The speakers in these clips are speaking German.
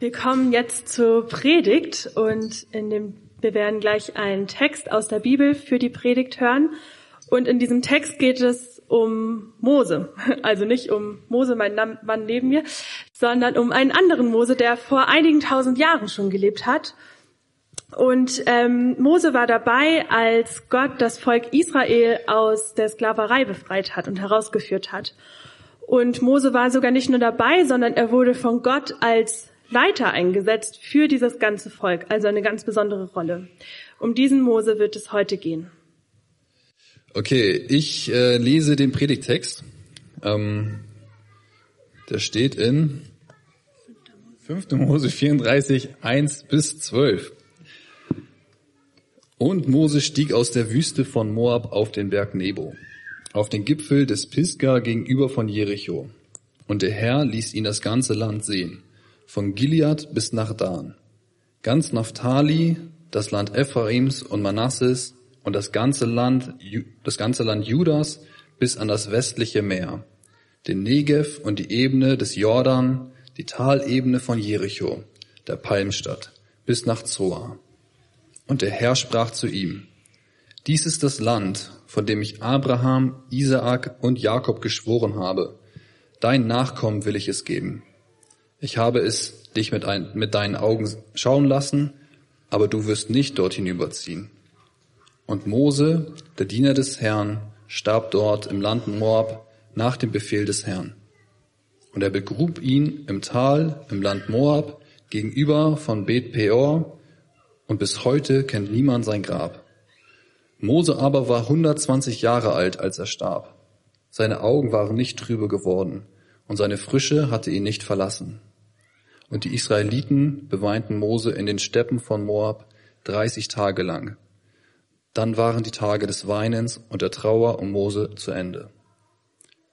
Wir kommen jetzt zur Predigt und in dem, wir werden gleich einen Text aus der Bibel für die Predigt hören. Und in diesem Text geht es um Mose. Also nicht um Mose, mein Mann neben mir, sondern um einen anderen Mose, der vor einigen tausend Jahren schon gelebt hat. Und ähm, Mose war dabei, als Gott das Volk Israel aus der Sklaverei befreit hat und herausgeführt hat. Und Mose war sogar nicht nur dabei, sondern er wurde von Gott als Leiter eingesetzt für dieses ganze Volk, also eine ganz besondere Rolle. Um diesen Mose wird es heute gehen. Okay, ich äh, lese den Predigtext. Ähm, der steht in 5. Mose 34, 1 bis 12. Und Mose stieg aus der Wüste von Moab auf den Berg Nebo, auf den Gipfel des Pisgah gegenüber von Jericho. Und der Herr ließ ihn das ganze Land sehen von Gilead bis nach Dan, ganz Naphtali, das Land Ephraims und Manasses und das ganze Land, das ganze Land Judas bis an das westliche Meer, den Negev und die Ebene des Jordan, die Talebene von Jericho, der Palmstadt, bis nach Zoar. Und der Herr sprach zu ihm, dies ist das Land, von dem ich Abraham, Isaak und Jakob geschworen habe. Dein Nachkommen will ich es geben. Ich habe es dich mit, ein, mit deinen Augen schauen lassen, aber du wirst nicht dort hinüberziehen. Und Mose, der Diener des Herrn, starb dort im Land Moab nach dem Befehl des Herrn. Und er begrub ihn im Tal im Land Moab gegenüber von Bet Peor, und bis heute kennt niemand sein Grab. Mose aber war 120 Jahre alt, als er starb. Seine Augen waren nicht trübe geworden, und seine Frische hatte ihn nicht verlassen. Und die Israeliten beweinten Mose in den Steppen von Moab 30 Tage lang. Dann waren die Tage des Weinens und der Trauer um Mose zu Ende.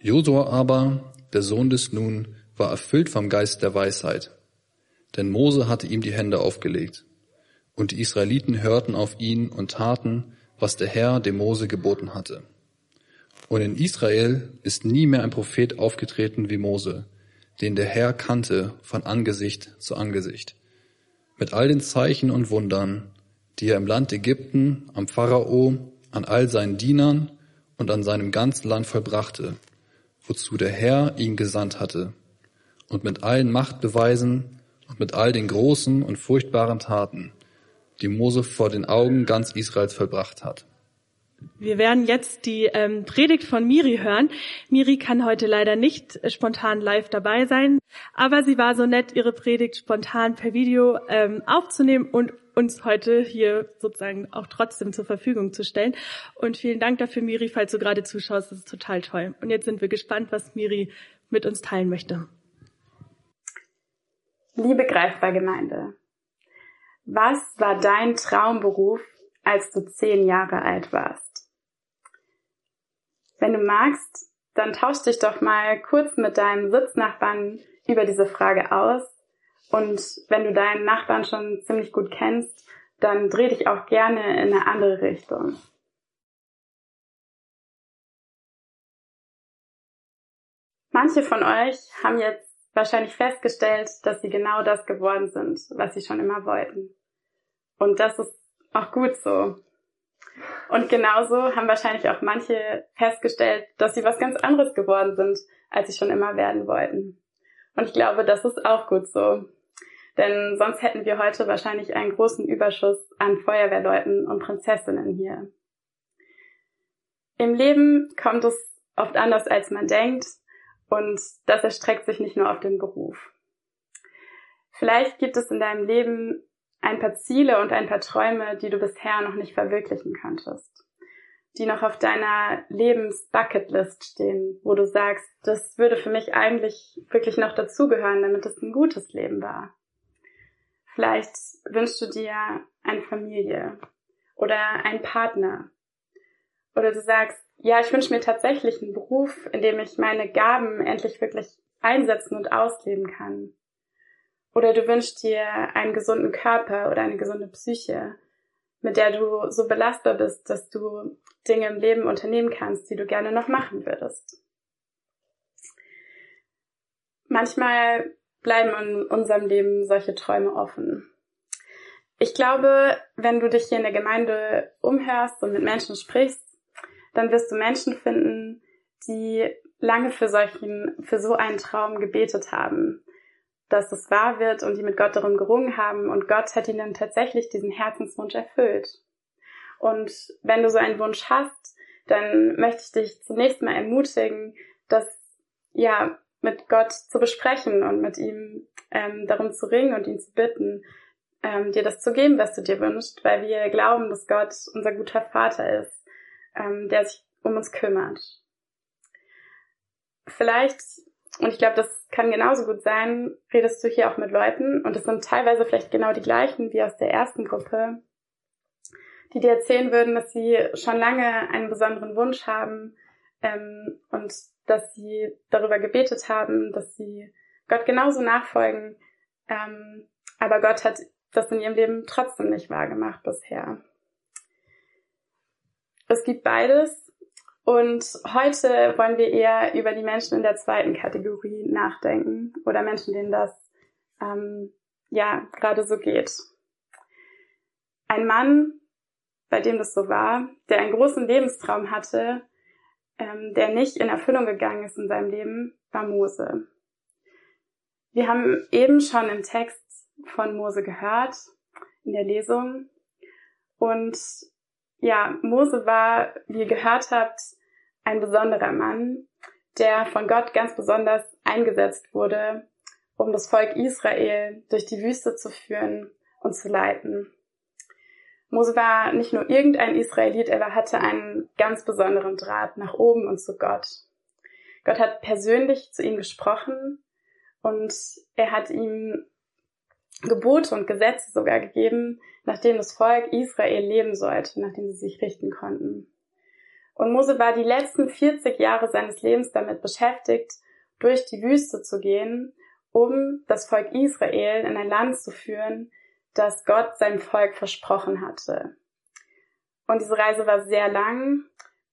Josua aber, der Sohn des Nun, war erfüllt vom Geist der Weisheit. Denn Mose hatte ihm die Hände aufgelegt. Und die Israeliten hörten auf ihn und taten, was der Herr dem Mose geboten hatte. Und in Israel ist nie mehr ein Prophet aufgetreten wie Mose, den der Herr kannte von Angesicht zu Angesicht, mit all den Zeichen und Wundern, die er im Land Ägypten, am Pharao, an all seinen Dienern und an seinem ganzen Land vollbrachte, wozu der Herr ihn gesandt hatte, und mit allen Machtbeweisen und mit all den großen und furchtbaren Taten, die Mose vor den Augen ganz Israels vollbracht hat. Wir werden jetzt die ähm, Predigt von Miri hören. Miri kann heute leider nicht spontan live dabei sein, aber sie war so nett, ihre Predigt spontan per Video ähm, aufzunehmen und uns heute hier sozusagen auch trotzdem zur Verfügung zu stellen. Und vielen Dank dafür, Miri, falls du gerade zuschaust. Das ist total toll. Und jetzt sind wir gespannt, was Miri mit uns teilen möchte. Liebe Greifbar-Gemeinde, was war dein Traumberuf, als du zehn Jahre alt warst? Wenn du magst, dann tausch dich doch mal kurz mit deinem Sitznachbarn über diese Frage aus. Und wenn du deinen Nachbarn schon ziemlich gut kennst, dann dreh dich auch gerne in eine andere Richtung. Manche von euch haben jetzt wahrscheinlich festgestellt, dass sie genau das geworden sind, was sie schon immer wollten. Und das ist auch gut so. Und genauso haben wahrscheinlich auch manche festgestellt, dass sie was ganz anderes geworden sind, als sie schon immer werden wollten. Und ich glaube, das ist auch gut so. Denn sonst hätten wir heute wahrscheinlich einen großen Überschuss an Feuerwehrleuten und Prinzessinnen hier. Im Leben kommt es oft anders, als man denkt. Und das erstreckt sich nicht nur auf den Beruf. Vielleicht gibt es in deinem Leben ein paar Ziele und ein paar Träume, die du bisher noch nicht verwirklichen konntest, die noch auf deiner Lebensbucketlist stehen, wo du sagst, das würde für mich eigentlich wirklich noch dazugehören, damit es ein gutes Leben war. Vielleicht wünschst du dir eine Familie oder einen Partner. Oder du sagst, ja, ich wünsche mir tatsächlich einen Beruf, in dem ich meine Gaben endlich wirklich einsetzen und ausleben kann. Oder du wünschst dir einen gesunden Körper oder eine gesunde Psyche, mit der du so belastbar bist, dass du Dinge im Leben unternehmen kannst, die du gerne noch machen würdest. Manchmal bleiben in unserem Leben solche Träume offen? Ich glaube, wenn du dich hier in der Gemeinde umhörst und mit Menschen sprichst, dann wirst du Menschen finden, die lange für solchen, für so einen Traum gebetet haben, dass es wahr wird und die mit Gott darum gerungen haben und Gott hat ihnen tatsächlich diesen Herzenswunsch erfüllt. Und wenn du so einen Wunsch hast, dann möchte ich dich zunächst mal ermutigen, das ja mit Gott zu besprechen und mit ihm ähm, darum zu ringen und ihn zu bitten, ähm, dir das zu geben, was du dir wünschst, weil wir glauben, dass Gott unser guter Vater ist, ähm, der sich um uns kümmert. Vielleicht, und ich glaube, das kann genauso gut sein, redest du hier auch mit Leuten, und es sind teilweise vielleicht genau die gleichen wie aus der ersten Gruppe, die dir erzählen würden, dass sie schon lange einen besonderen Wunsch haben ähm, und dass sie darüber gebetet haben, dass sie Gott genauso nachfolgen, ähm, aber Gott hat das in ihrem Leben trotzdem nicht wahrgemacht bisher. Es gibt beides und heute wollen wir eher über die Menschen in der zweiten Kategorie nachdenken oder Menschen, denen das ähm, ja gerade so geht. Ein Mann, bei dem das so war, der einen großen Lebenstraum hatte, ähm, der nicht in Erfüllung gegangen ist in seinem Leben, war Mose. Wir haben eben schon im Text von Mose gehört, in der Lesung. Und ja, Mose war, wie ihr gehört habt, ein besonderer Mann, der von Gott ganz besonders eingesetzt wurde, um das Volk Israel durch die Wüste zu führen und zu leiten. Mose war nicht nur irgendein Israelit, er hatte einen ganz besonderen Draht nach oben und zu Gott. Gott hat persönlich zu ihm gesprochen und er hat ihm Gebote und Gesetze sogar gegeben, nachdem das Volk Israel leben sollte, nachdem sie sich richten konnten. Und Mose war die letzten 40 Jahre seines Lebens damit beschäftigt, durch die Wüste zu gehen, um das Volk Israel in ein Land zu führen, das Gott seinem Volk versprochen hatte. Und diese Reise war sehr lang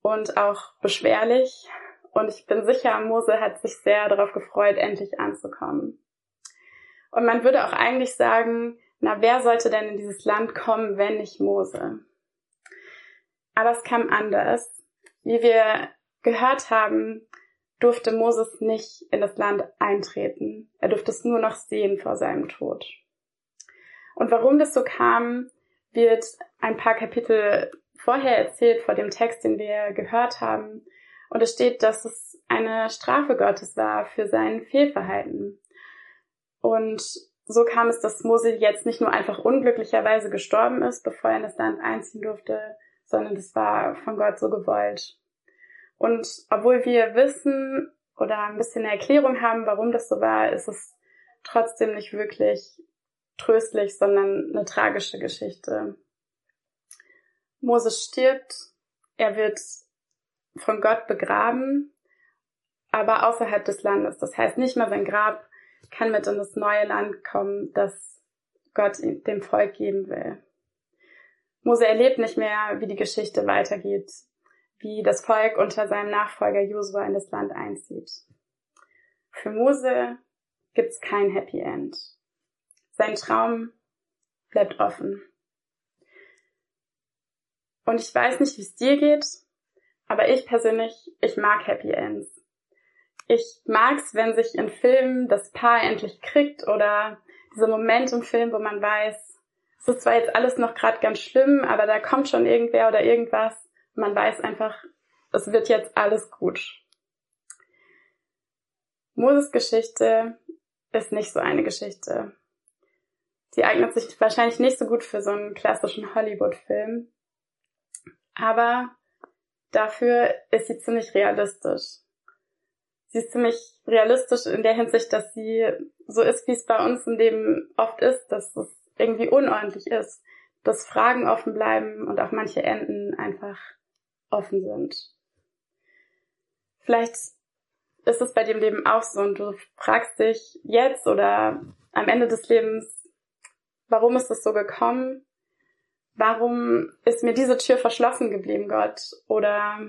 und auch beschwerlich. Und ich bin sicher, Mose hat sich sehr darauf gefreut, endlich anzukommen. Und man würde auch eigentlich sagen, na, wer sollte denn in dieses Land kommen, wenn nicht Mose? Aber es kam anders. Wie wir gehört haben, durfte Moses nicht in das Land eintreten. Er durfte es nur noch sehen vor seinem Tod. Und warum das so kam, wird ein paar Kapitel vorher erzählt, vor dem Text, den wir gehört haben. Und es steht, dass es eine Strafe Gottes war für sein Fehlverhalten. Und so kam es, dass Mose jetzt nicht nur einfach unglücklicherweise gestorben ist, bevor er in das Land einziehen durfte, sondern das war von Gott so gewollt. Und obwohl wir wissen oder ein bisschen eine Erklärung haben, warum das so war, ist es trotzdem nicht wirklich tröstlich, sondern eine tragische Geschichte. Moses stirbt, er wird von Gott begraben, aber außerhalb des Landes. Das heißt, nicht mal sein Grab kann mit in das neue Land kommen, das Gott dem Volk geben will. Mose erlebt nicht mehr, wie die Geschichte weitergeht, wie das Volk unter seinem Nachfolger Josua in das Land einzieht. Für Mose gibt's kein Happy End. Sein Traum bleibt offen. Und ich weiß nicht, wie es dir geht, aber ich persönlich, ich mag Happy Ends. Ich mag's, wenn sich in Filmen das Paar endlich kriegt oder dieser Moment im Film, wo man weiß, es ist zwar jetzt alles noch gerade ganz schlimm, aber da kommt schon irgendwer oder irgendwas. Man weiß einfach, es wird jetzt alles gut. Moses Geschichte ist nicht so eine Geschichte. Sie eignet sich wahrscheinlich nicht so gut für so einen klassischen Hollywood-Film. Aber dafür ist sie ziemlich realistisch. Sie ist ziemlich realistisch in der Hinsicht, dass sie so ist, wie es bei uns im Leben oft ist, dass es irgendwie unordentlich ist, dass Fragen offen bleiben und auch manche Enden einfach offen sind. Vielleicht ist es bei dem Leben auch so und du fragst dich jetzt oder am Ende des Lebens, Warum ist es so gekommen? Warum ist mir diese Tür verschlossen geblieben, Gott? Oder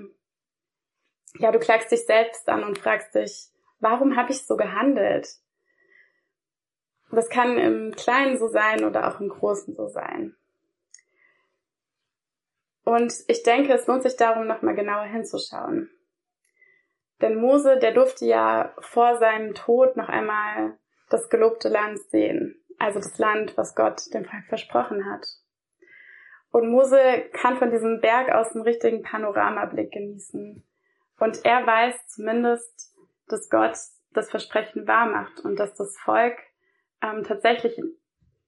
ja, du klagst dich selbst an und fragst dich, warum habe ich so gehandelt? das kann im Kleinen so sein oder auch im Großen so sein. Und ich denke, es lohnt sich darum, nochmal genauer hinzuschauen. Denn Mose, der durfte ja vor seinem Tod noch einmal das gelobte Land sehen. Also das Land, was Gott dem Volk versprochen hat. Und Mose kann von diesem Berg aus einen richtigen Panoramablick genießen. Und er weiß zumindest, dass Gott das Versprechen wahr macht und dass das Volk ähm, tatsächlich,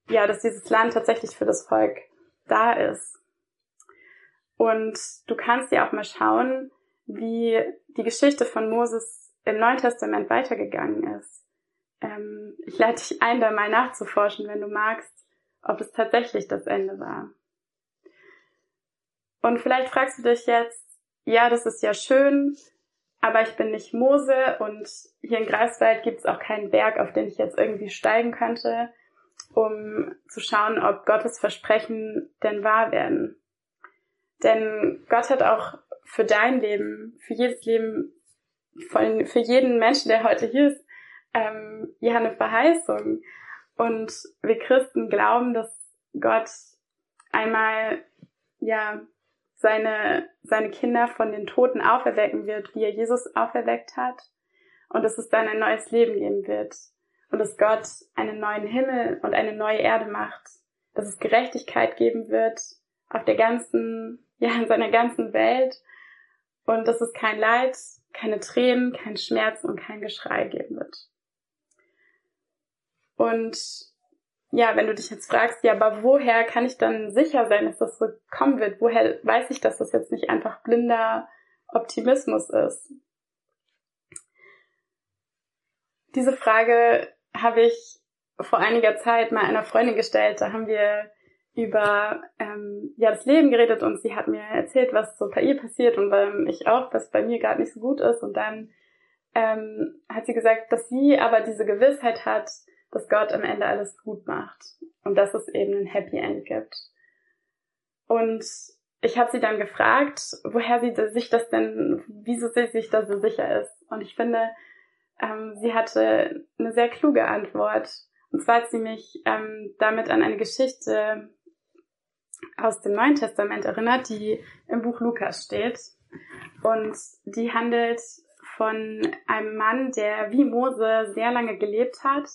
ja, dass dieses Land tatsächlich für das Volk da ist. Und du kannst dir auch mal schauen, wie die Geschichte von Moses im Neuen Testament weitergegangen ist. Ähm, ich lade dich ein, da mal nachzuforschen, wenn du magst, ob es tatsächlich das Ende war. Und vielleicht fragst du dich jetzt, ja, das ist ja schön, aber ich bin nicht Mose und hier in Greifswald gibt es auch keinen Berg, auf den ich jetzt irgendwie steigen könnte, um zu schauen, ob Gottes Versprechen denn wahr werden. Denn Gott hat auch für dein Leben, für jedes Leben, für jeden Menschen, der heute hier ist, ähm, ja eine Verheißung. Und wir Christen glauben, dass Gott einmal ja seine, seine Kinder von den Toten auferwecken wird, wie er Jesus auferweckt hat. Und dass es dann ein neues Leben geben wird. Und dass Gott einen neuen Himmel und eine neue Erde macht. Dass es Gerechtigkeit geben wird auf der ganzen, ja, in seiner ganzen Welt. Und dass es kein Leid, keine Tränen, kein Schmerz und kein Geschrei geben wird. Und ja, wenn du dich jetzt fragst, ja, aber woher kann ich dann sicher sein, dass das so kommen wird? Woher weiß ich, dass das jetzt nicht einfach blinder Optimismus ist? Diese Frage habe ich vor einiger Zeit mal einer Freundin gestellt. Da haben wir über ähm, ja das Leben geredet und sie hat mir erzählt, was so bei ihr passiert und ähm, ich auch, was bei mir gerade nicht so gut ist. Und dann ähm, hat sie gesagt, dass sie aber diese Gewissheit hat, dass Gott am Ende alles gut macht und dass es eben ein Happy End gibt. Und ich habe sie dann gefragt, woher sie sich das denn, wieso sie sich da so sicher ist. Und ich finde, ähm, sie hatte eine sehr kluge Antwort. Und zwar hat sie mich ähm, damit an eine Geschichte aus dem Neuen Testament erinnert, die im Buch Lukas steht. Und die handelt von einem Mann, der wie Mose sehr lange gelebt hat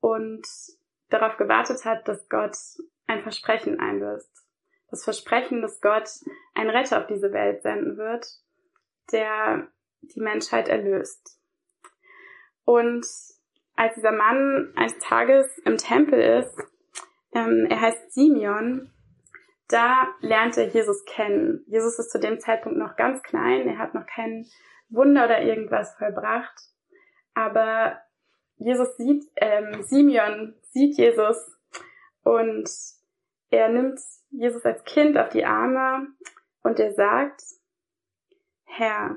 und darauf gewartet hat, dass Gott ein Versprechen einlöst. Das Versprechen, dass Gott einen Retter auf diese Welt senden wird, der die Menschheit erlöst. Und als dieser Mann eines Tages im Tempel ist, ähm, er heißt Simeon, da lernt er Jesus kennen. Jesus ist zu dem Zeitpunkt noch ganz klein, er hat noch kein Wunder oder irgendwas vollbracht, aber Jesus sieht, ähm, Simeon sieht Jesus und er nimmt Jesus als Kind auf die Arme und er sagt, Herr,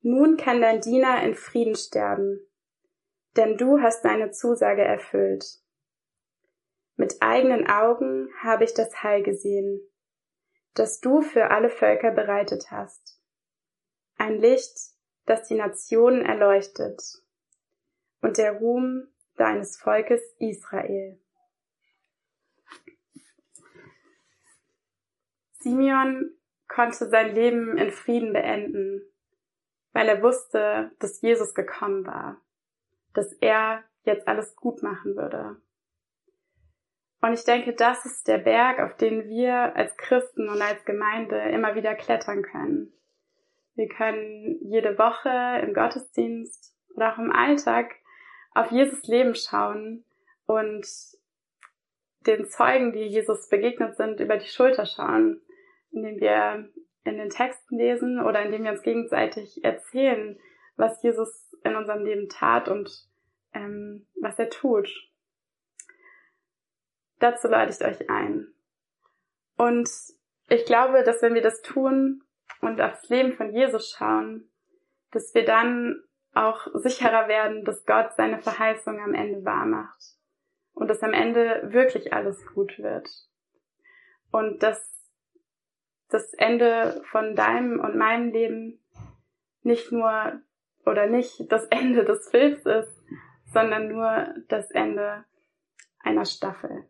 nun kann dein Diener in Frieden sterben, denn du hast deine Zusage erfüllt. Mit eigenen Augen habe ich das Heil gesehen, das du für alle Völker bereitet hast. Ein Licht, das die Nationen erleuchtet und der Ruhm deines Volkes Israel. Simeon konnte sein Leben in Frieden beenden, weil er wusste, dass Jesus gekommen war, dass er jetzt alles gut machen würde. Und ich denke, das ist der Berg, auf den wir als Christen und als Gemeinde immer wieder klettern können. Wir können jede Woche im Gottesdienst oder auch im Alltag auf Jesus Leben schauen und den Zeugen, die Jesus begegnet sind, über die Schulter schauen, indem wir in den Texten lesen oder indem wir uns gegenseitig erzählen, was Jesus in unserem Leben tat und ähm, was er tut. Dazu lade ich euch ein. Und ich glaube, dass wenn wir das tun und aufs Leben von Jesus schauen, dass wir dann auch sicherer werden, dass Gott seine Verheißung am Ende wahr macht und dass am Ende wirklich alles gut wird und dass das Ende von deinem und meinem Leben nicht nur oder nicht das Ende des Films ist, sondern nur das Ende einer Staffel.